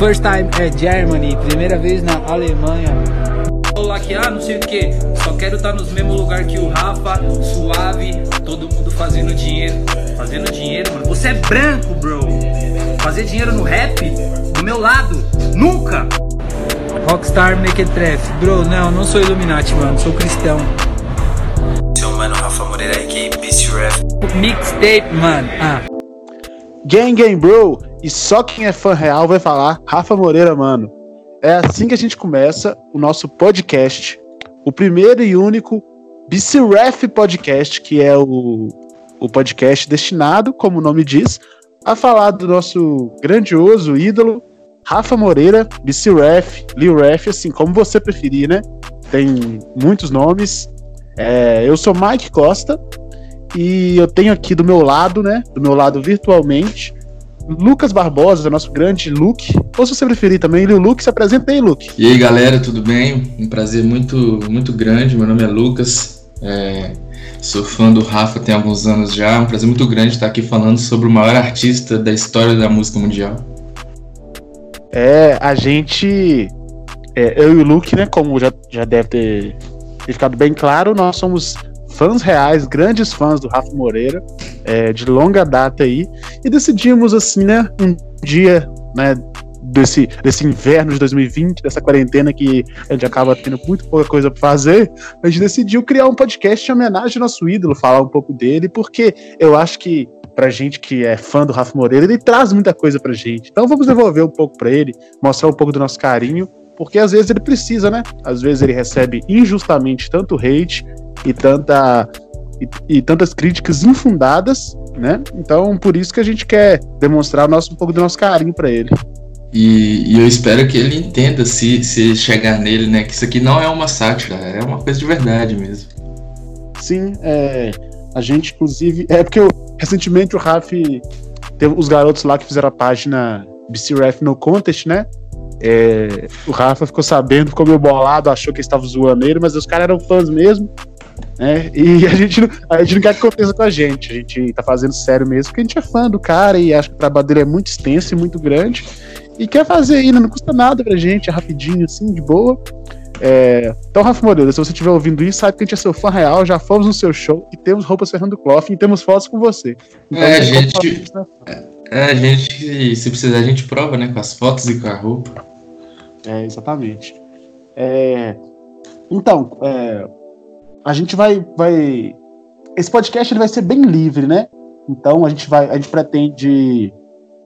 First time at Germany, primeira vez na Alemanha. Lá que, ah, não sei o que, só quero estar nos mesmos lugar que o Rafa, suave, todo mundo fazendo dinheiro. Fazendo dinheiro, mano. Você é branco, bro. Fazer dinheiro no rap, do meu lado, nunca. Rockstar Make It Trap. Bro, não, não sou Illuminati, mano, sou cristão. Seu mano Rafa Moreira aqui, Beast Rap. Mixtape, mano. Ah. Gang Gang Bro, e só quem é fã real vai falar Rafa Moreira, mano. É assim que a gente começa o nosso podcast, o primeiro e único BCREF Podcast, que é o, o podcast destinado, como o nome diz, a falar do nosso grandioso ídolo, Rafa Moreira, BCREF, Lil Ref, assim, como você preferir, né? Tem muitos nomes. É, eu sou Mike Costa, e eu tenho aqui do meu lado, né? Do meu lado virtualmente, Lucas Barbosa, nosso grande Luke. Ou se você preferir também, ele, o Luke, se apresenta aí, Luke. E aí, galera, tudo bem? Um prazer muito, muito grande. Meu nome é Lucas. É, sou fã do Rafa tem alguns anos já. Um prazer muito grande estar aqui falando sobre o maior artista da história da música mundial. É, a gente. É, eu e o Luke, né? Como já, já deve ter, ter ficado bem claro, nós somos fãs reais, grandes fãs do Rafa Moreira, é, de longa data aí, e decidimos assim, né, um dia, né, desse, desse inverno de 2020, dessa quarentena que a gente acaba tendo muito pouca coisa para fazer, a gente decidiu criar um podcast em homenagem ao nosso ídolo, falar um pouco dele, porque eu acho que pra gente que é fã do Rafa Moreira, ele traz muita coisa pra gente. Então vamos devolver um pouco para ele, mostrar um pouco do nosso carinho, porque às vezes ele precisa, né? Às vezes ele recebe injustamente tanto hate e tanta e, e, tantas críticas infundadas, né? Então, por isso que a gente quer demonstrar nosso, um pouco do nosso carinho para ele. E, e, eu espero que ele entenda, se, se chegar nele, né? Que isso aqui não é uma sátira, é uma coisa de verdade mesmo. Sim, é, a gente, inclusive. É porque eu, recentemente o Raf. Teve os garotos lá que fizeram a página BCRF No Contest, né? É, o Rafa ficou sabendo, ficou meio bolado, achou que estava zoando ele, mas os caras eram fãs mesmo. Né? E a gente, não, a gente não quer que aconteça com a gente. A gente tá fazendo sério mesmo, porque a gente é fã do cara e acha que o trabalho dele é muito extenso e muito grande. E quer fazer ainda, não custa nada pra gente, é rapidinho, assim, de boa. É... Então, Rafa Moreira, se você estiver ouvindo isso, sabe que a gente é seu fã real, já fomos no seu show e temos roupas Fernando Clough e temos fotos com você. Então, é, a gente. É, a gente, se precisar, a gente prova, né? Com as fotos e com a roupa. É, exatamente. É... Então, é, a gente vai, vai. Esse podcast ele vai ser bem livre, né? Então a gente vai, a gente pretende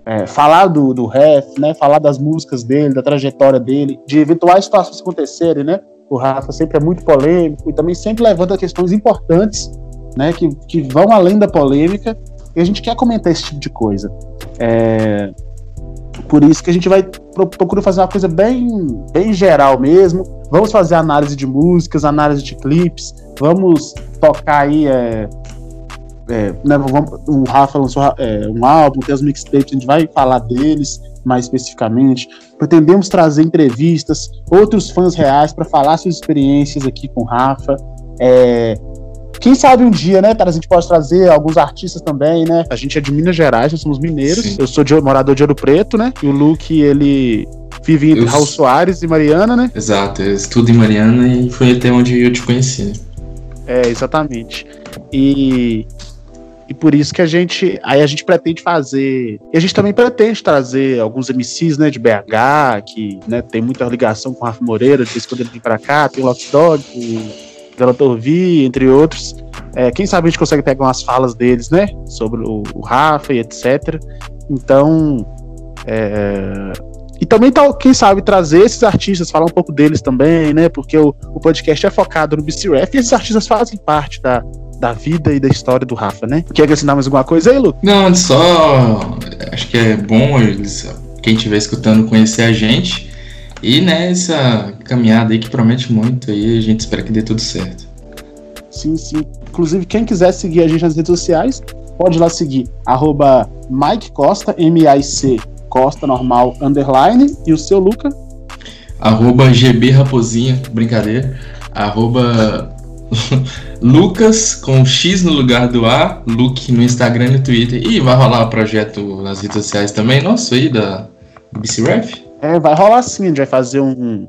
é, falar do, do ref, né? Falar das músicas dele, da trajetória dele, de eventuais situações acontecerem, né? O Rafa sempre é muito polêmico e também sempre levanta questões importantes, né? Que, que vão além da polêmica e a gente quer comentar esse tipo de coisa. É, por isso que a gente vai procurar fazer uma coisa bem, bem geral mesmo. Vamos fazer análise de músicas, análise de clipes, vamos tocar aí. É, é, né, vamos, o Rafa lançou é, um álbum, tem os mixtapes, a gente vai falar deles mais especificamente. Pretendemos trazer entrevistas, outros fãs reais para falar suas experiências aqui com o Rafa. É, quem sabe um dia, né, a gente pode trazer alguns artistas também, né? A gente é de Minas Gerais, nós somos mineiros. Sim. Eu sou de, morador de Ouro Preto, né? E o Luke, ele vive entre eu... Raul Soares e Mariana, né? Exato, eu estudo em Mariana e foi até onde eu te conheci. Né? É, exatamente. E, e por isso que a gente. Aí a gente pretende fazer. E a gente também pretende trazer alguns MCs, né, de BH, que né, tem muita ligação com o Rafa Moreira, de vez quando ele vem pra cá, tem o Lock Dog, o Delator V, entre outros. É, quem sabe a gente consegue pegar umas falas deles, né? Sobre o, o Rafa e etc. Então. É, e também, tá, quem sabe, trazer esses artistas, falar um pouco deles também, né? Porque o, o podcast é focado no BC Rap e esses artistas fazem parte da, da vida e da história do Rafa, né? Quer acrescentar mais alguma coisa aí, Lu? Não, só acho que é bom eles, quem estiver escutando conhecer a gente e né, essa caminhada aí que promete muito aí, a gente espera que dê tudo certo. Sim, sim. Inclusive, quem quiser seguir a gente nas redes sociais, pode lá seguir arroba Mike Costa, M-I-C Costa normal underline e o seu Luca? Arroba GB Raposinha, brincadeira. Arroba Lucas com X no lugar do A, Luke no Instagram e no Twitter. E vai rolar o projeto nas redes sociais também, nosso aí, da BC Ref? É, vai rolar sim, a gente vai fazer um.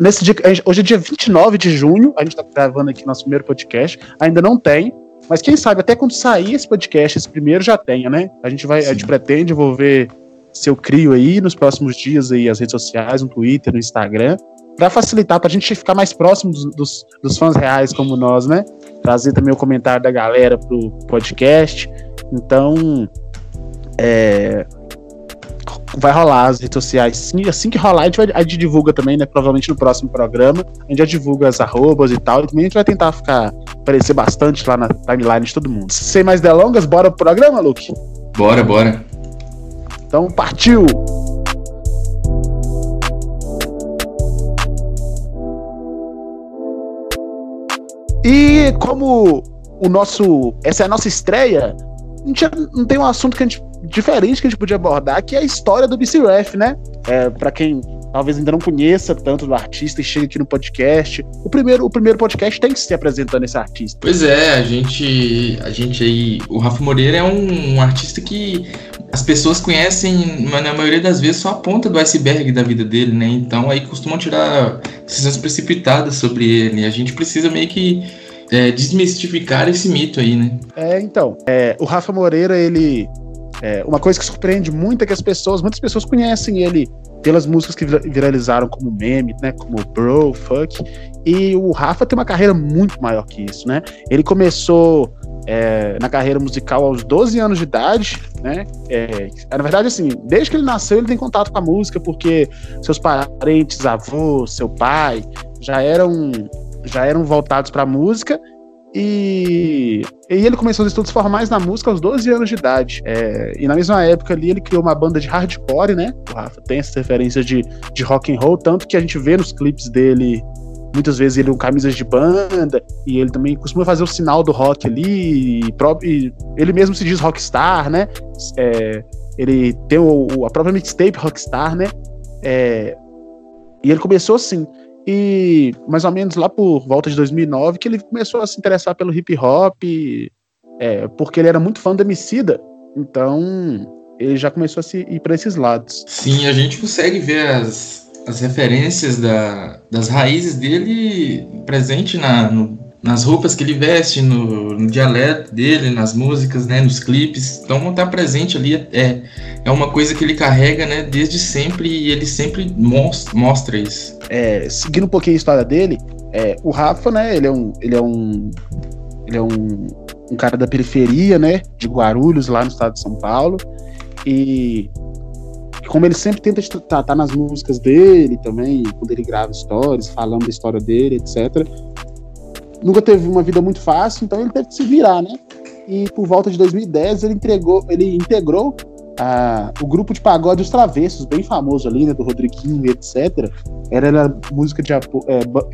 Nesse dia, gente, hoje é dia 29 de junho, a gente tá gravando aqui nosso primeiro podcast. Ainda não tem, mas quem sabe até quando sair esse podcast, esse primeiro já tenha, né? A gente vai, sim. a gente pretende envolver seu crio aí nos próximos dias aí, as redes sociais, no Twitter, no Instagram, para facilitar, para a gente ficar mais próximo dos, dos, dos, fãs reais como nós, né? Trazer também o comentário da galera pro podcast. Então, é, vai rolar as redes sociais. Sim, assim que rolar, a gente, vai, a gente divulga também, né? Provavelmente no próximo programa. A gente já divulga as arrobas e tal. E também a gente vai tentar ficar aparecer bastante lá na timeline de todo mundo. Sem mais delongas, bora pro programa, Luke? Bora, bora. Então, partiu! E como o nosso. Essa é a nossa estreia, a gente não tem um assunto que a gente, diferente que a gente podia abordar, que é a história do BC Ref, né? É, para quem talvez ainda não conheça tanto do artista e chega aqui no podcast. O primeiro, o primeiro podcast tem que se apresentando esse artista. Pois é, a gente, a gente aí, o Rafa Moreira é um, um artista que as pessoas conhecem, mas na maioria das vezes só a ponta do iceberg da vida dele, né? Então aí costumam tirar decisões precipitadas sobre ele. A gente precisa meio que é, desmistificar esse mito aí, né? É, então, é, o Rafa Moreira, ele é, uma coisa que surpreende muito é que as pessoas, muitas pessoas conhecem ele pelas músicas que viralizaram como meme, né, como Bro, Fuck, e o Rafa tem uma carreira muito maior que isso, né? Ele começou é, na carreira musical aos 12 anos de idade, né? É, na verdade, assim, desde que ele nasceu, ele tem contato com a música, porque seus parentes, avô, seu pai, já eram já eram voltados para a música e, e ele começou os estudos formais na música aos 12 anos de idade. É, e na mesma época ali ele criou uma banda de hardcore, né? O Rafa tem essa referência de, de rock and roll, tanto que a gente vê nos clipes dele muitas vezes ele com camisas de banda e ele também costuma fazer o sinal do rock ali. E, próprio, ele mesmo se diz rockstar, né? É, ele tem o, a própria mixtape rockstar, né? É, e ele começou assim. E mais ou menos lá por volta de 2009 que ele começou a se interessar pelo hip hop, é, porque ele era muito fã do Emicida. Então ele já começou a se ir para esses lados. Sim, a gente consegue ver as, as referências da, das raízes dele presente na, no, nas roupas que ele veste, no, no, dialeto dele, nas músicas, né, nos clipes. Então tá presente ali é, é uma coisa que ele carrega, né, desde sempre e ele sempre mostra, mostra isso. É, seguindo um pouquinho a história dele, é, o Rafa, né, ele é um ele é um ele é um, um cara da periferia, né, de Guarulhos, lá no estado de São Paulo. E como ele sempre tenta tratar nas músicas dele também, quando ele grava histórias, falando da história dele, etc nunca teve uma vida muito fácil, então ele teve que se virar, né? E por volta de 2010 ele entregou, ele integrou a, o grupo de pagode Os Travessos, bem famoso ali, né, do Rodriguinho e etc. Era, era música de é,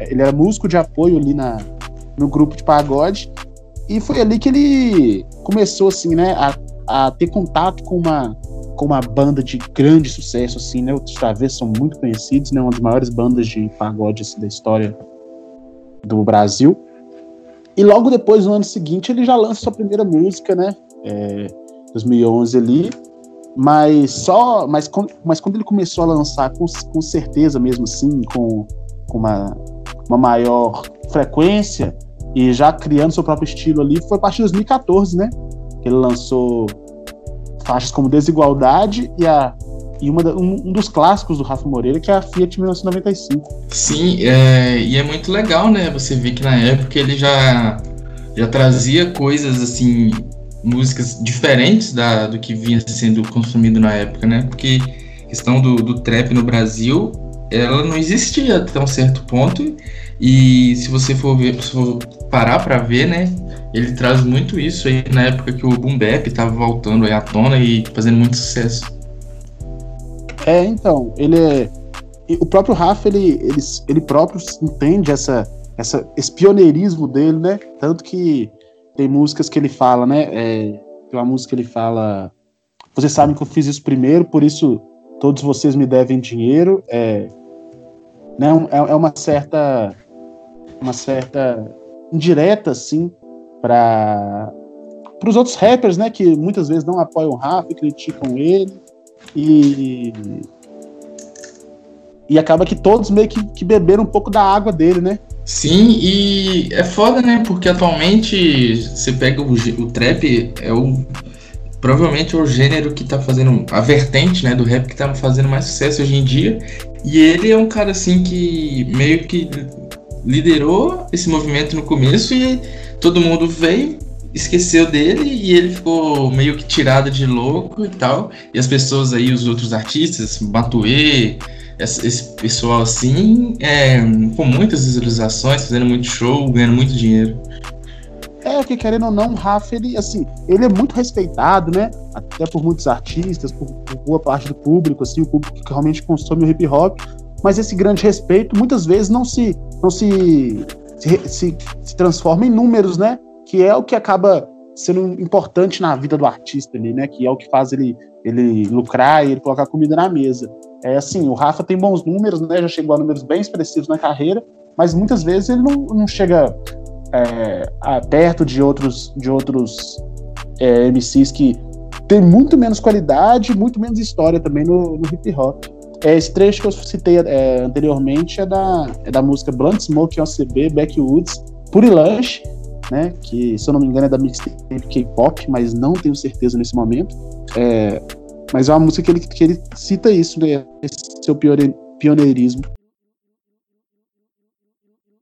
ele era músico de apoio ali na, no grupo de pagode. E foi ali que ele começou assim, né, a, a ter contato com uma com uma banda de grande sucesso assim, né? Os Travessos são muito conhecidos, né, uma das maiores bandas de pagode assim, da história do Brasil. E logo depois, no ano seguinte, ele já lança sua primeira música, né? É, 2011 ali. Mas só, mas, mas quando ele começou a lançar com, com certeza mesmo assim, com, com uma, uma maior frequência e já criando seu próprio estilo ali, foi a partir de 2014, né? Que ele lançou faixas como Desigualdade e a e uma, um, um, dos clássicos do Rafa Moreira, que é a Fiat 1995. Sim, é, e é muito legal, né? Você vê que na época ele já, já trazia coisas assim, músicas diferentes da, do que vinha sendo consumido na época, né? Porque a questão do, do trap no Brasil, ela não existia até um certo ponto. E se você for, ver, se for parar para ver, né? Ele traz muito isso aí na época que o Boom Bap tava voltando aí à tona e fazendo muito sucesso. É, então, ele é. O próprio Rafa, ele, ele, ele próprio entende essa, essa, esse pioneirismo dele, né? Tanto que tem músicas que ele fala, né? É, tem uma música que ele fala. Vocês sabem que eu fiz isso primeiro, por isso todos vocês me devem dinheiro. É, né, é, é uma certa. Uma certa indireta, assim, para os outros rappers, né? Que muitas vezes não apoiam o Rafa criticam ele. E, E acaba que todos meio que, que beberam um pouco da água dele, né? Sim, e é foda, né? Porque atualmente você pega o, o trap, é o. Provavelmente é o gênero que tá fazendo. A vertente né, do rap que tá fazendo mais sucesso hoje em dia. E ele é um cara assim que meio que liderou esse movimento no começo e todo mundo veio, esqueceu dele e ele ficou meio que tirado de louco e tal. E as pessoas aí, os outros artistas, Matuê, esse pessoal assim, é, com muitas visualizações, fazendo muito show, ganhando muito dinheiro. É, que querendo ou não, o Rafa, ele, assim, ele é muito respeitado, né? Até por muitos artistas, por, por boa parte do público, assim, o público que realmente consome o hip hop. Mas esse grande respeito muitas vezes não se, não se, se, se, se transforma em números, né? Que é o que acaba sendo importante na vida do artista ali, né? Que é o que faz ele, ele lucrar e ele colocar comida na mesa. É assim, o Rafa tem bons números, né? Já chegou a números bem expressivos na carreira, mas muitas vezes ele não, não chega é, a, perto de outros, de outros é, MCs que tem muito menos qualidade, muito menos história também no, no hip hop. É, esse trecho que eu citei é, anteriormente é da, é da música Blunt Smoke OCB, Backwoods, Purilanche, né? Que, se eu não me engano, é da mixtape K-pop, mas não tenho certeza nesse momento. É, mas é uma música que ele, que ele cita isso, né? Esse seu pioneirismo.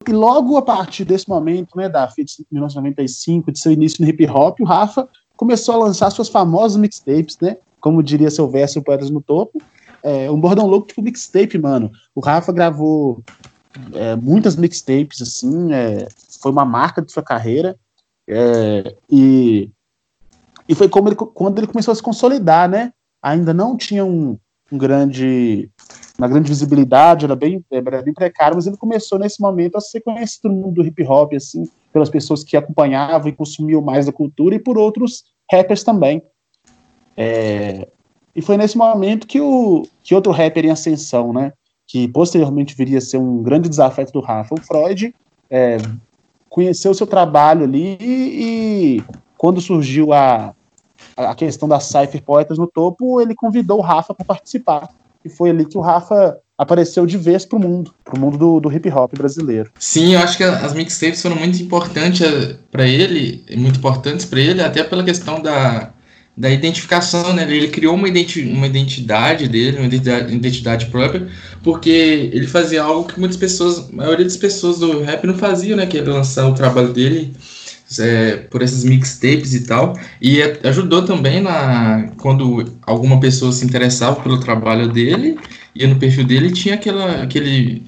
E logo a partir desse momento, né, da FIT de 1995, de seu início no hip hop, o Rafa começou a lançar suas famosas mixtapes, né? Como diria seu verso Poetas no Topo. É, um bordão louco tipo mixtape, mano. O Rafa gravou é, muitas mixtapes, assim, é, foi uma marca de sua carreira. É, e, e foi como ele, quando ele começou a se consolidar, né? Ainda não tinha um, um grande uma grande visibilidade, era bem, era bem precário, mas ele começou nesse momento a ser conhecido no mundo do hip hop, assim, pelas pessoas que acompanhavam e consumiam mais da cultura e por outros rappers também. É, e foi nesse momento que, o, que outro rapper em ascensão, né, que posteriormente viria a ser um grande desafeto do Rafa, o Freud, é, conheceu o seu trabalho ali e, e quando surgiu a, a questão das Cypher Poetas no topo, ele convidou o Rafa para participar e foi ali que o Rafa apareceu de vez pro mundo, pro mundo do, do hip hop brasileiro. Sim, eu acho que as mixtapes foram muito importantes eh, para ele, muito importantes para ele, até pela questão da, da identificação, né? Ele criou uma, identi uma identidade dele, uma identidade, identidade, própria, porque ele fazia algo que muitas pessoas, a maioria das pessoas do rap não faziam, né? Que era lançar o trabalho dele é, por esses mixtapes e tal. E ajudou também na quando alguma pessoa se interessava pelo trabalho dele, ia no perfil dele tinha aquela, aquele,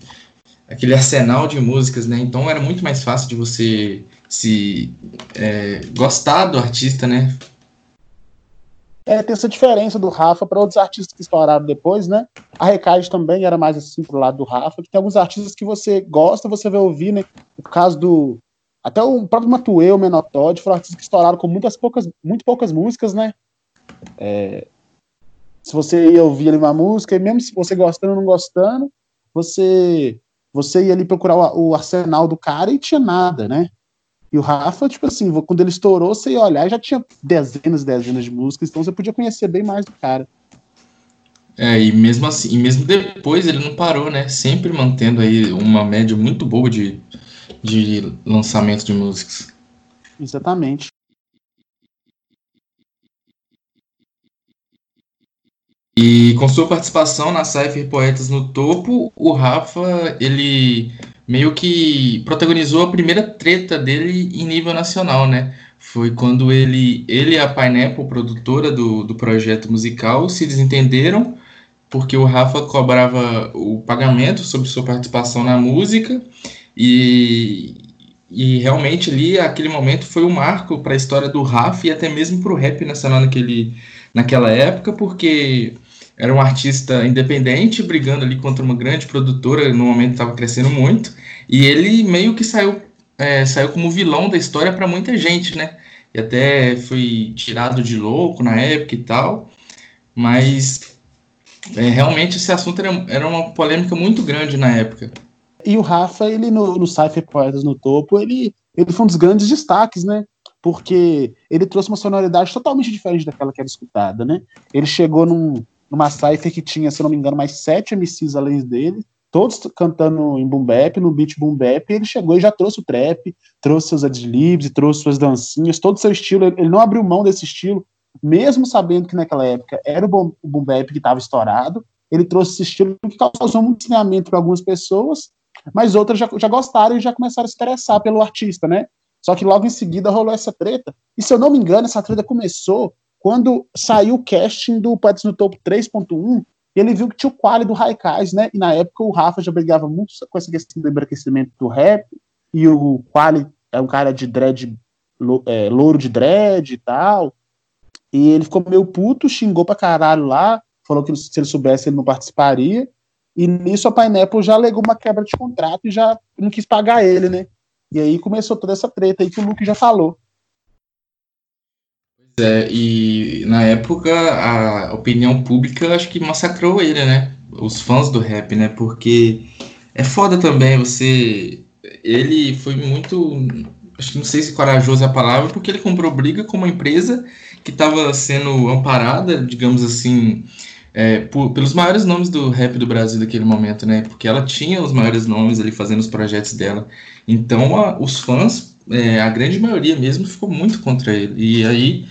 aquele arsenal de músicas, né? Então era muito mais fácil de você se é, gostar do artista, né? É, tem essa diferença do Rafa para outros artistas que estouraram depois, né? A Recade também era mais assim pro lado do Rafa, que tem alguns artistas que você gosta, você vai ouvir, né? O caso do até o próprio Matuê, o foram artistas que estouraram com muitas poucas, muito poucas músicas, né? É, se você ia ouvir ali uma música, e mesmo se você gostando ou não gostando, você, você ia ali procurar o, o, arsenal do cara e tinha nada, né? E o Rafa, tipo assim, quando ele estourou, você ia olhar já tinha dezenas e dezenas de músicas, então você podia conhecer bem mais do cara. É, e mesmo assim, e mesmo depois ele não parou, né? Sempre mantendo aí uma média muito boa de de lançamento de músicas. Exatamente. E com sua participação na Cypher Poetas no Topo, o Rafa, ele meio que protagonizou a primeira treta dele em nível nacional, né? Foi quando ele, ele e a Pineapple, produtora do, do projeto musical, se desentenderam, porque o Rafa cobrava o pagamento sobre sua participação na música, e, e realmente ali, aquele momento foi um marco para a história do Rafa e até mesmo para o rap nacional naquele, naquela época, porque era um artista independente brigando ali contra uma grande produtora, no momento estava crescendo muito, e ele meio que saiu, é, saiu como vilão da história para muita gente, né? E até foi tirado de louco na época e tal, mas é, realmente esse assunto era, era uma polêmica muito grande na época. E o Rafa, ele no, no Cypher Poetas no topo, ele, ele foi um dos grandes destaques, né? Porque ele trouxe uma sonoridade totalmente diferente daquela que era escutada, né? Ele chegou num, numa cypher que tinha, se não me engano, mais sete MCs além dele, todos cantando em boom bap, no beat boom bap, ele chegou e já trouxe o trap, trouxe seus adlibs, trouxe suas dancinhas, todo o seu estilo, ele não abriu mão desse estilo, mesmo sabendo que naquela época era o boom, bap que estava estourado, ele trouxe esse estilo que causou muito estranhamento para algumas pessoas, mas outras já, já gostaram e já começaram a se interessar pelo artista, né? Só que logo em seguida rolou essa treta. E se eu não me engano, essa treta começou quando saiu o casting do Poetas no Topo 3.1, ele viu que tinha o quali do Raikais, né? E na época o Rafa já brigava muito com essa questão do embranquecimento do rap, e o quali é um cara de dread, é, louro de dread e tal. E ele ficou meio puto, xingou pra caralho lá, falou que se ele soubesse ele não participaria. E nisso a Pineapple já alegou uma quebra de contrato e já não quis pagar ele, né? E aí começou toda essa treta aí que o Luke já falou. É, e na época a opinião pública acho que massacrou ele, né? Os fãs do rap, né? Porque é foda também você. Ele foi muito. Acho que não sei se corajoso é a palavra, porque ele comprou briga com uma empresa que estava sendo amparada, digamos assim, é, por, pelos maiores nomes do rap do Brasil naquele momento, né? Porque ela tinha os maiores nomes ali fazendo os projetos dela. Então a, os fãs, é, a grande maioria mesmo, ficou muito contra ele. E aí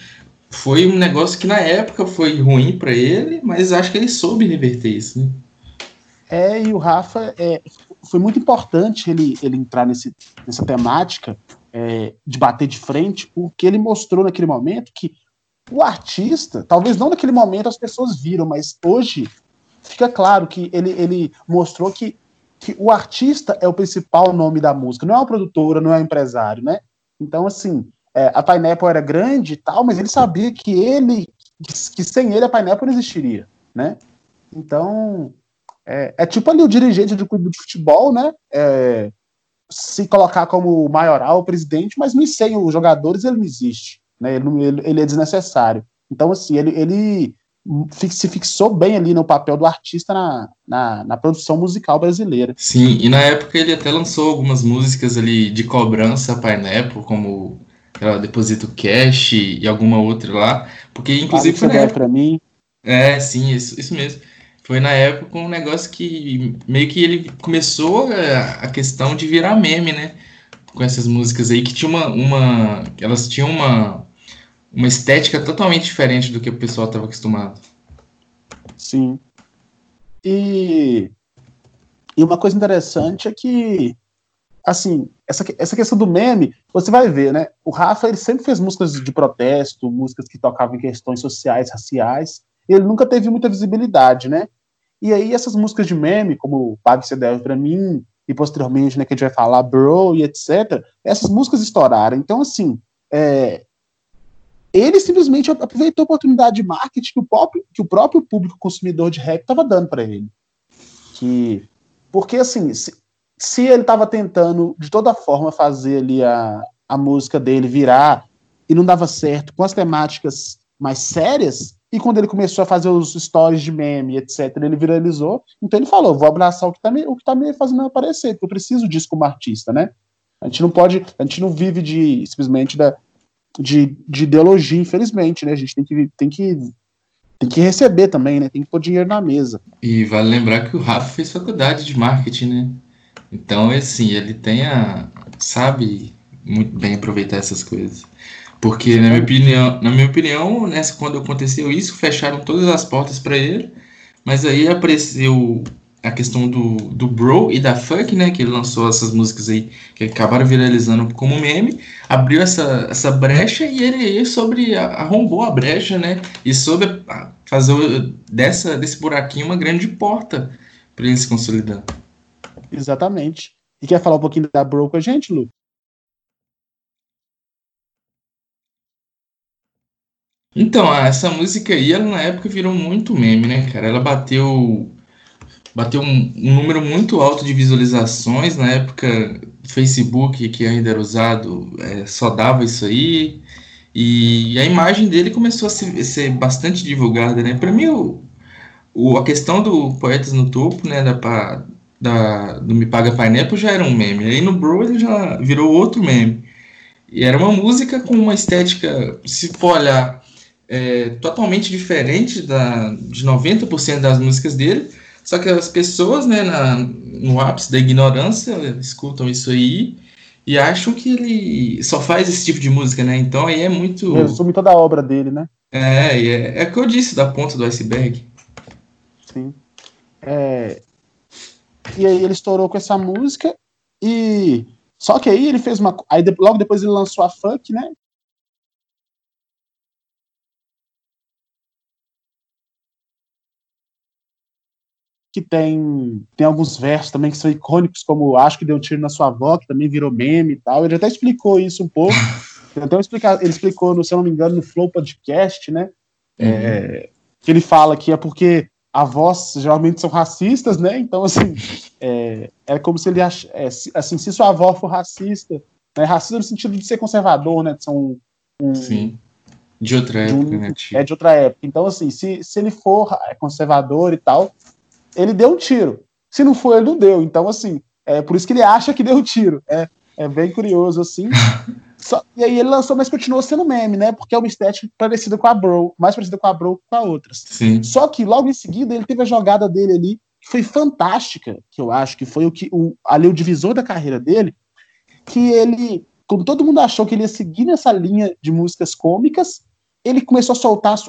foi um negócio que na época foi ruim para ele, mas acho que ele soube reverter isso, né? É, e o Rafa é, foi muito importante ele, ele entrar nesse, nessa temática é, de bater de frente, porque ele mostrou naquele momento que o artista, talvez não naquele momento as pessoas viram, mas hoje fica claro que ele, ele mostrou que, que o artista é o principal nome da música, não é uma produtora, não é um empresário, né? Então, assim, é, a Pineapple era grande e tal, mas ele sabia que ele, que sem ele a Pineapple não existiria, né? Então, é, é tipo ali o dirigente do clube de futebol, né? É, se colocar como maioral, presidente, mas nem sem os jogadores ele não existe. Né? Ele, ele, ele é desnecessário. Então, assim, ele, ele se fixou bem ali no papel do artista na, na, na, produção musical brasileira. Sim, e na época ele até lançou algumas músicas ali de cobrança Pineapple, como ela Deposito Cash e alguma outra lá, porque inclusive foi na época... pra mim. É, sim, isso, isso mesmo. Foi na época um negócio que meio que ele começou a, a questão de virar meme, né? Com essas músicas aí, que tinha uma, uma elas tinham uma uma estética totalmente diferente do que o pessoal estava acostumado. Sim. E, e uma coisa interessante é que, assim, essa, essa questão do meme, você vai ver, né? O Rafa, ele sempre fez músicas de protesto, músicas que tocavam em questões sociais, raciais. Ele nunca teve muita visibilidade, né? E aí essas músicas de meme, como Pague Se Deve Pra Mim, e posteriormente, né, que a gente vai falar Bro e etc., essas músicas estouraram. Então, assim, é, ele simplesmente aproveitou a oportunidade de marketing que o próprio, que o próprio público consumidor de rap estava dando para ele. Que, porque, assim, se, se ele estava tentando, de toda forma, fazer ali a, a música dele virar e não dava certo com as temáticas mais sérias, e quando ele começou a fazer os stories de meme, etc., ele viralizou. Então ele falou: vou abraçar o que está me, o que tá me fazendo aparecer, porque eu preciso disso como artista, né? A gente não pode, a gente não vive de simplesmente da, de, de ideologia, infelizmente, né? A gente tem que, tem que tem que receber também, né? Tem que pôr dinheiro na mesa. E vale lembrar que o Rafa fez faculdade de marketing, né? Então, assim, ele tem a. sabe muito bem aproveitar essas coisas. Porque, na minha opinião, na minha opinião nessa, quando aconteceu isso, fecharam todas as portas para ele, mas aí apareceu a questão do, do Bro e da Funk, né? Que ele lançou essas músicas aí que acabaram viralizando como meme, abriu essa, essa brecha e ele sobre arrombou a brecha, né? E soube fazer dessa, desse buraquinho uma grande porta para ele se consolidar. Exatamente. E quer falar um pouquinho da Bro com a gente, Lu? Então, essa música aí, ela na época virou muito meme, né, cara? Ela bateu bateu um, um, número muito alto de visualizações na época Facebook que ainda era usado é, só dava isso aí e a imagem dele começou a ser, ser bastante divulgada né para mim o, o, a questão do poetas no topo né da, da do me paga Pineapple já era um meme aí no Bro ele já virou outro meme e era uma música com uma estética se for olhar é, totalmente diferente da, de 90% das músicas dele, só que as pessoas, né, na, no ápice da ignorância, escutam isso aí e acham que ele só faz esse tipo de música, né? Então aí é muito. Resume toda a obra dele, né? É, é, é o que eu disse da ponta do iceberg. Sim. É, e aí ele estourou com essa música e só que aí ele fez uma aí logo depois ele lançou a Funk, né? Que tem tem alguns versos também que são icônicos, como Acho que deu um tiro na sua avó, que também virou meme e tal. Ele até explicou isso um pouco. Então ele explicou, no, se eu não me engano, no Flow Podcast, né? Uhum. É, que ele fala que é porque avós geralmente são racistas, né? Então, assim, é, é como se ele ach, é, assim, se sua avó for racista, né? Racista no sentido de ser conservador, né? De ser um, um Sim. De outra época, de um, né? É de outra época. Então, assim, se, se ele for conservador e tal, ele deu um tiro. Se não for, ele não deu. Então, assim, é por isso que ele acha que deu um tiro. É, é bem curioso, assim. Só, e aí ele lançou, mas continuou sendo meme, né? Porque é uma estética parecida com a Bro, mais parecida com a Bro que com a outras. Sim. Só que logo em seguida ele teve a jogada dele ali, que foi fantástica, que eu acho que foi o que o, ali o divisor da carreira dele, que ele, como todo mundo achou que ele ia seguir nessa linha de músicas cômicas, ele começou a soltar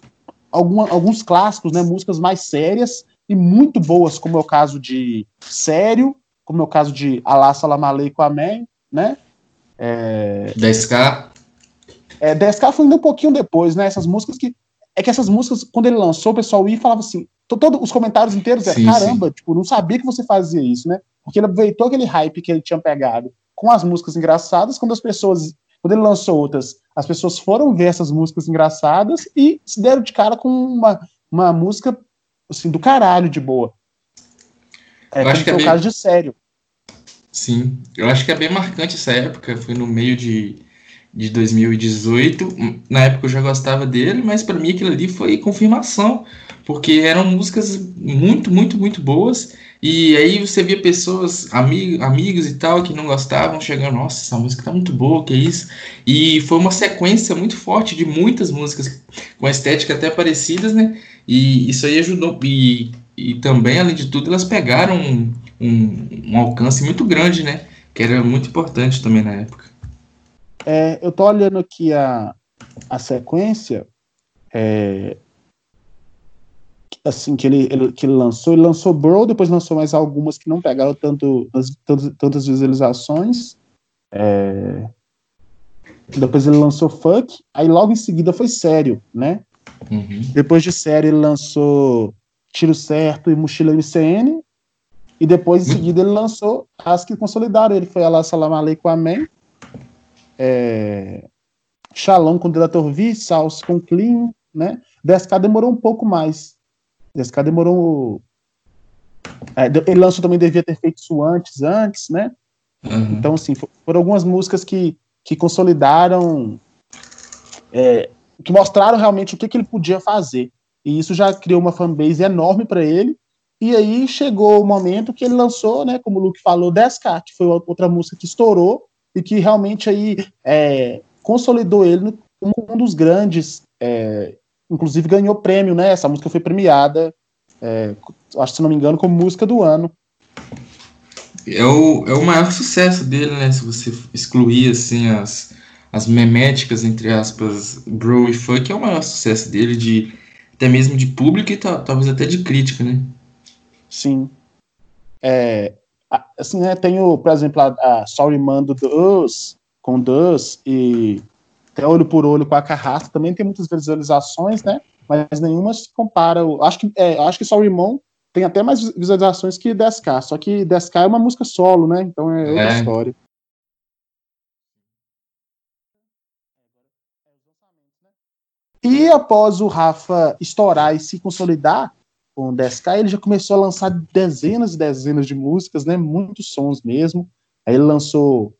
alguma, alguns clássicos, né? Músicas mais sérias e muito boas, como é o caso de Sério, como é o caso de Alá Salam Aleikum Amém, né? É... 10K? É, 10K foi ainda um pouquinho depois, né? Essas músicas que. É que essas músicas, quando ele lançou, o pessoal ia e falava assim. Todos os comentários inteiros eram, caramba, sim. tipo, não sabia que você fazia isso, né? Porque ele aproveitou aquele hype que ele tinha pegado com as músicas engraçadas, quando as pessoas. Quando ele lançou outras, as pessoas foram ver essas músicas engraçadas e se deram de cara com uma, uma música assim, do caralho de boa. É, Eu acho que é o caso de sério. Sim, eu acho que é bem marcante essa época, foi no meio de, de 2018. Na época eu já gostava dele, mas para mim aquilo ali foi confirmação, porque eram músicas muito, muito, muito boas. E aí você via pessoas, amig amigos e tal, que não gostavam, chegando, nossa, essa música tá muito boa, que isso? E foi uma sequência muito forte de muitas músicas com estética até parecidas, né? E isso aí ajudou. E, e também, além de tudo, elas pegaram um, um alcance muito grande, né? Que era muito importante também na época. É, eu tô olhando aqui a, a sequência, é, assim, que ele, ele, que ele lançou. Ele lançou Bro, depois lançou mais algumas que não pegaram tanto, tantas, tantas visualizações. É, depois ele lançou Fuck, aí logo em seguida foi Sério, né? Uhum. Depois de Sério ele lançou Tiro Certo e Mochila MCN, e depois, em seguida, ele lançou as que consolidaram. Ele foi Allah Salam Aleikum Amém, é, Shalom com Delator V, Salsa com Clean, né? 10K demorou um pouco mais. 10K demorou. É, ele lançou também, devia ter feito isso antes, antes, né? Uhum. Então, assim, foram algumas músicas que, que consolidaram, é, que mostraram realmente o que, que ele podia fazer. E isso já criou uma fanbase enorme para ele. E aí chegou o momento que ele lançou, né, como o Luke falou, 10K, que foi outra música que estourou e que realmente aí é, consolidou ele como um dos grandes, é, inclusive ganhou prêmio, né? Essa música foi premiada, é, acho que se não me engano, como música do ano. É o, é o maior sucesso dele, né? Se você excluir assim as, as meméticas, entre aspas, Bro e Funk, é o maior sucesso dele, de até mesmo de público e talvez até de crítica, né? Sim. É, assim, né, tenho, por exemplo, a, a Sorry Mando Us, com Dus, e até Olho por Olho com a Carrasca, também tem muitas visualizações, né? Mas nenhuma se compara. Acho que, é, acho que Sorry Mon tem até mais visualizações que 10K, só que 10K é uma música solo, né? Então é outra é. história. E após o Rafa estourar e se consolidar, com o 10K, ele já começou a lançar dezenas e dezenas de músicas, né? Muitos sons mesmo. Aí ele lançou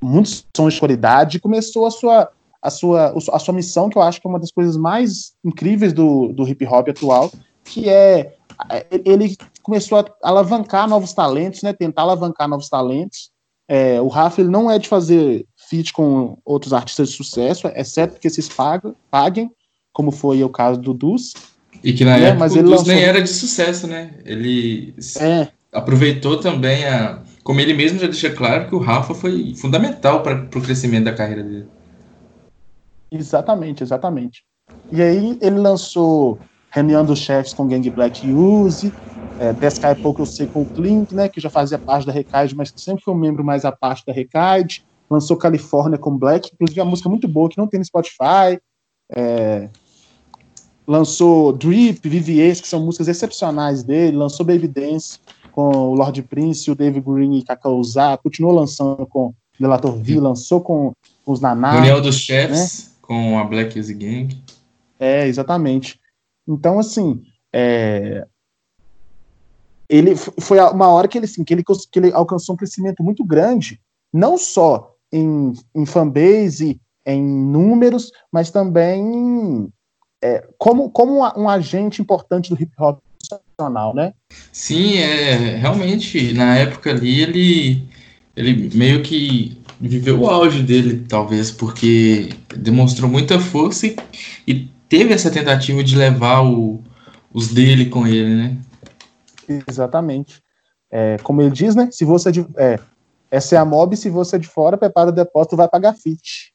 muitos sons de qualidade e começou a sua, a sua, a sua missão, que eu acho que é uma das coisas mais incríveis do, do hip hop atual, que é ele começou a alavancar novos talentos, né? Tentar alavancar novos talentos. É, o Rafa ele não é de fazer feat com outros artistas de sucesso, exceto que esses pagam, paguem, como foi o caso do Dus. E que na né, época mas o Dus lançou- nem era de sucesso, né? Ele É, aproveitou também a. Como ele mesmo já deixa claro que o Rafa foi fundamental para o crescimento da carreira dele. exatamente, exatamente. E aí ele lançou Reunião dos Chefs com Gang Black e Uzi, é, Deskai Pouco Eu Sei com o Clint, né, que já fazia parte da Recaide, mas que sempre foi um membro mais à parte da Recaide. Lançou Califórnia com Black, inclusive é uma música muito boa que não tem no Spotify. É, lançou Drip, VVS, que são músicas excepcionais dele. Lançou Baby Dance com o Lord Prince, o Dave Green e Kakauzá. Continuou lançando com Delator V, lançou com, com os Naná. Reunião dos Chefs com a Black Easy Gang. É, exatamente. Então, assim, é, ele foi uma hora que ele, assim, que ele, que ele alcançou um crescimento muito grande, não só em, em fanbase, em números, mas também é, como, como um, agente importante do hip hop nacional, né? Sim, é realmente na época ali ele ele meio que viveu o auge dele, talvez, porque demonstrou muita força e, e teve essa tentativa de levar o- os dele com ele, né? Exatamente. É, como ele diz, né? Se você é de, é, essa é a mob, se você é de fora, prepara o depósito, vai pagar fit.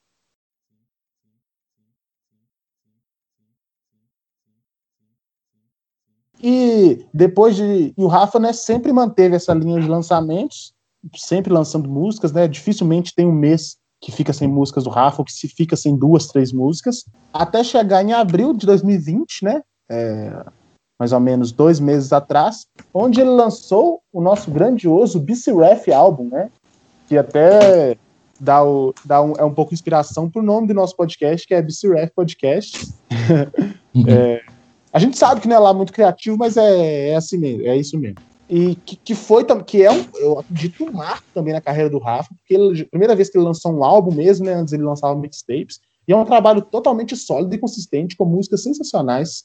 E depois de. E o Rafa, né, sempre manteve essa linha de lançamentos, sempre lançando músicas, né? Dificilmente tem um mês que fica sem músicas do Rafa, ou que se fica sem duas, três músicas, até chegar em abril de 2020, né? É, mais ou menos dois meses atrás, onde ele lançou o nosso grandioso BC Ref álbum, né? Que até dá, o, dá um, é um pouco inspiração pro nome do nosso podcast, que é BC Ref Podcast. É, a gente sabe que não é lá muito criativo, mas é, é assim mesmo, é isso mesmo. E que, que foi que é um, eu acredito, um marco também na carreira do Rafa, porque ele, primeira vez que ele lançou um álbum mesmo, né? Antes ele lançava mixtapes, e é um trabalho totalmente sólido e consistente, com músicas sensacionais.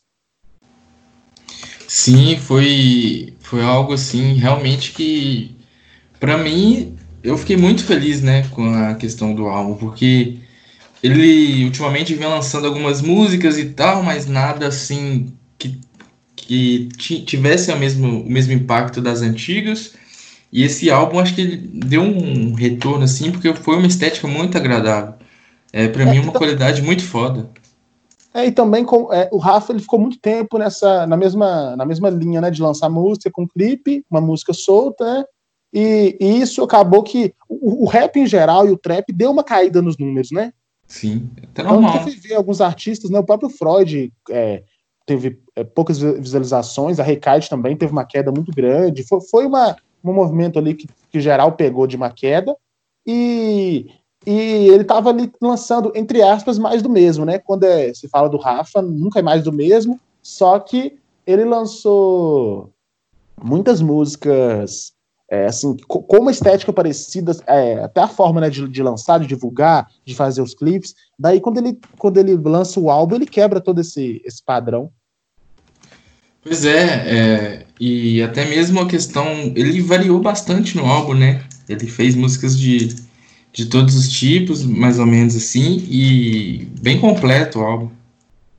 Sim, foi foi algo assim realmente que pra mim eu fiquei muito feliz, né, com a questão do álbum, porque ele ultimamente vem lançando algumas músicas e tal, mas nada assim que que ti- tivesse a mesmo, o mesmo impacto das antigas. E esse álbum acho que deu um retorno assim, porque foi uma estética muito agradável. É, para É, mim uma então- qualidade muito foda. É, e também com, é, o Rafa ele ficou muito tempo nessa na mesma, na mesma linha, né, de lançar música com clipe, uma música solta, né? E, e isso acabou que o, o rap em geral e o trap deu uma caída nos números, né? Sim, até Então, normal. eu fui ver alguns artistas, né? O próprio Freud é, teve é, poucas vi- visualizações, a Recaide também teve uma queda muito grande. Foi, foi uma, um movimento ali que, que geral pegou de uma queda. E, e ele estava ali lançando, entre aspas, mais do mesmo, né? Quando é- se fala do Rafa, nunca é mais do mesmo. Só que ele lançou muitas músicas é, assim, co- com uma estética parecida, é, até a forma né, de, de lançar, de divulgar, de fazer os clipes. Daí, quando ele, quando ele lança o álbum, ele quebra todo esse, esse padrão. Pois é, é, e até mesmo a questão, ele variou bastante no álbum, né? Ele fez músicas de, de todos os tipos, mais ou menos assim, e bem completo o álbum.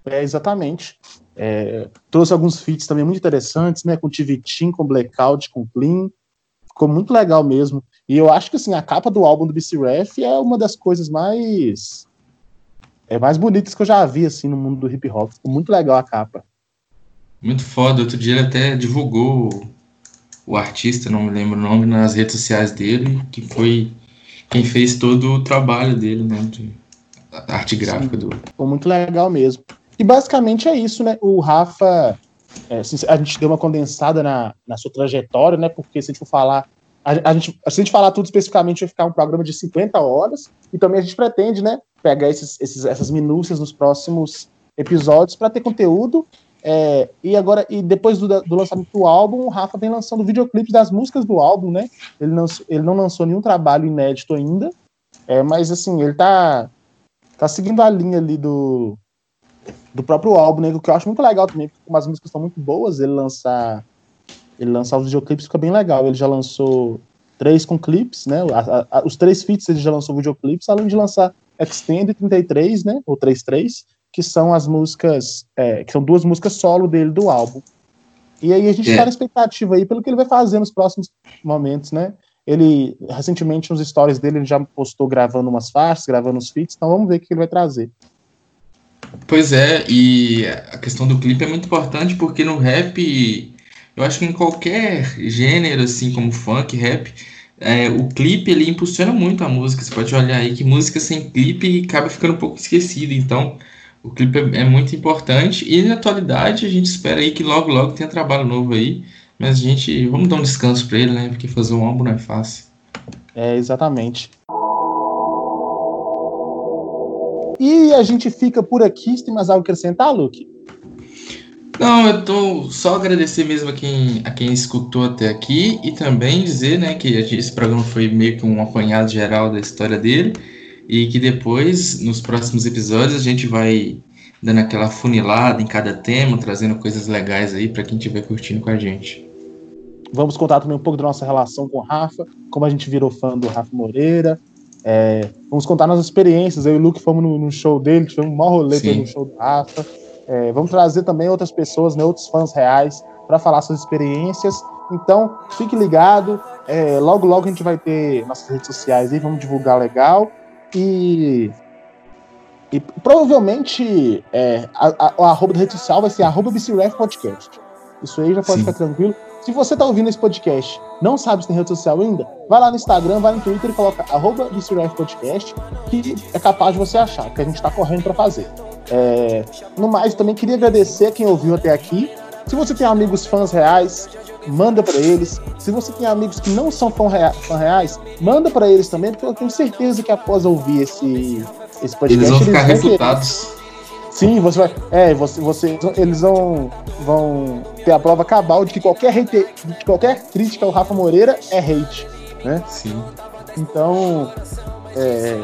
É, exatamente. É, trouxe alguns feats também muito interessantes, né? Com Tivitin, com Blackout, com Clean. Ficou muito legal mesmo. E eu acho que assim, a capa do álbum do BC Ref é uma das coisas mais. É, mais bonitas que eu já vi assim, no mundo do hip hop. Ficou muito legal a capa. Muito foda. Outro dia ele até divulgou o, artista, não me lembro o nome, nas redes sociais dele, que foi quem fez todo o trabalho dele, né? De arte gráfica do. Ficou muito legal mesmo. E basicamente é isso, né? O Rafa, é, a gente deu uma condensada na, na sua trajetória, né? Porque se a gente for falar. A, a gente, se a gente falar tudo especificamente, vai ficar um programa de 50 horas. E também a gente pretende, né? Pegar esses, esses, essas minúcias nos próximos episódios para ter conteúdo. É, e agora, e depois do, do lançamento do álbum, o Rafa vem lançando videoclipes das músicas do álbum, né? Ele não, ele não lançou nenhum trabalho inédito ainda. É, mas assim, ele tá, tá seguindo a linha ali do, do próprio álbum, né? O que eu acho muito legal também, porque como as músicas estão muito boas, ele lançar ele lançar os videoclipes fica bem legal. Ele já lançou três com clipes, né? A- a- os três feats ele já lançou videoclipes, além de lançar Extend 33, né? Ou 33, que são as músicas, é, que são duas músicas solo dele do álbum. E aí a gente está é. na expectativa aí pelo que ele vai fazer nos próximos momentos, né? Ele, recentemente, nos stories dele, ele já postou gravando umas faixas, gravando os feats, então vamos ver o que ele vai trazer. Pois é, e a questão do clipe é muito importante porque no rap, eu acho que em qualquer gênero, assim como funk, rap, é, o clipe ele impulsiona muito a música. Você pode olhar aí que música sem clipe acaba ficando um pouco esquecida. Então, o clipe é, é, muito importante. E na atualidade, a gente espera aí que logo, logo tenha trabalho novo aí. Mas a gente, vamos dar um descanso para ele, né? Porque fazer um álbum não é fácil. É, exatamente. E a gente fica por aqui. Se tem mais algo a acrescentar, Luke? Não, eu tô só agradecer mesmo a quem, a quem escutou até aqui e também dizer, né, que esse programa foi meio que um apanhado geral da história dele e que depois, nos próximos episódios, a gente vai dando aquela funilada em cada tema, trazendo coisas legais aí para quem estiver curtindo com a gente. Vamos contar também um pouco da nossa relação com o Rafa, como a gente virou fã do Rafa Moreira. É, vamos contar nossas experiências. Eu e o Luke fomos no, no show dele, tivemos um maior rolê no show do Rafa. É, vamos trazer também outras pessoas, né, outros fãs reais, para falar suas experiências. Então, fique ligado. É, logo, logo a gente vai ter nossas redes sociais aí, vamos divulgar legal. E, e provavelmente é, a, a, o arroba da rede social vai ser arroba Podcast. Isso aí já pode Sim. ficar tranquilo. Se você está ouvindo esse podcast, não sabe se tem rede social ainda, vai lá no Instagram, vai no Twitter e coloca arroba Podcast, que é capaz de você achar, que a gente está correndo para fazer. É, no mais, também queria agradecer quem ouviu até aqui. Se você tem amigos fãs reais, manda para eles. Se você tem amigos que não são fã, rea fã reais, manda para eles também, porque eu tenho certeza que após ouvir esse, esse podcast. Eles vão ficar eles refutados. Sim, você vai. É, você, você, eles vão, vão ter a prova cabal de que qualquer, hate, de qualquer crítica ao Rafa Moreira é hate. Né? Sim. Então, é,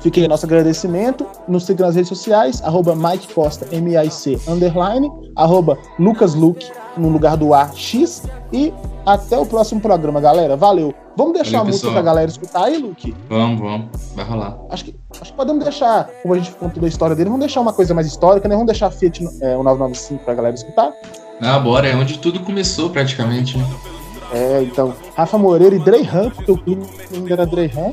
fique aí nosso agradecimento. Nos siga nas redes sociais, arroba Mike Costa, M-I-C, underline, arroba Lucas Luke, no lugar do A, X. E até o próximo programa, galera. Valeu. Vamos deixar Valeu, a música pessoal. pra galera escutar aí, Luke? Vamos, vamos. Vai rolar. Acho que, acho que podemos deixar, como a gente contou a história dele, vamos deixar uma coisa mais histórica, né? Vamos deixar Fiat é, o 995 pra galera escutar. Ah, bora. É onde tudo começou, praticamente, né? É, então, Rafa Moreira e Drey Han, porque o clube ainda era Drey Han.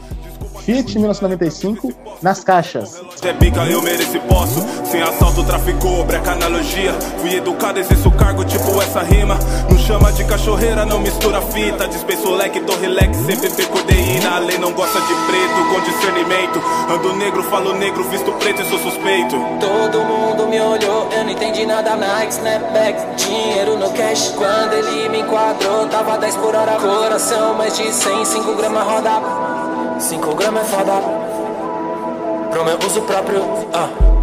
Fiat 1995 nas caixas. É pica, eu mereço e posso. Sem assalto, tráfico, breca analogia. Fui educado, exerço cargo, tipo essa rima. Não chama de cachorreira, não mistura fita. Dispenso leque, tô relax, CPP codeína. A lei não gosta de preto, com discernimento. Ando negro, falo negro, visto preto e sou suspeito. Todo mundo me olhou, eu não entendi nada mais. Snapback, dinheiro no cash. Quando ele me enquadrou, tava 10 por hora. Coração mais de 100, 5 gramas roda. 5 gramas é foda Pro meu uso próprio, ah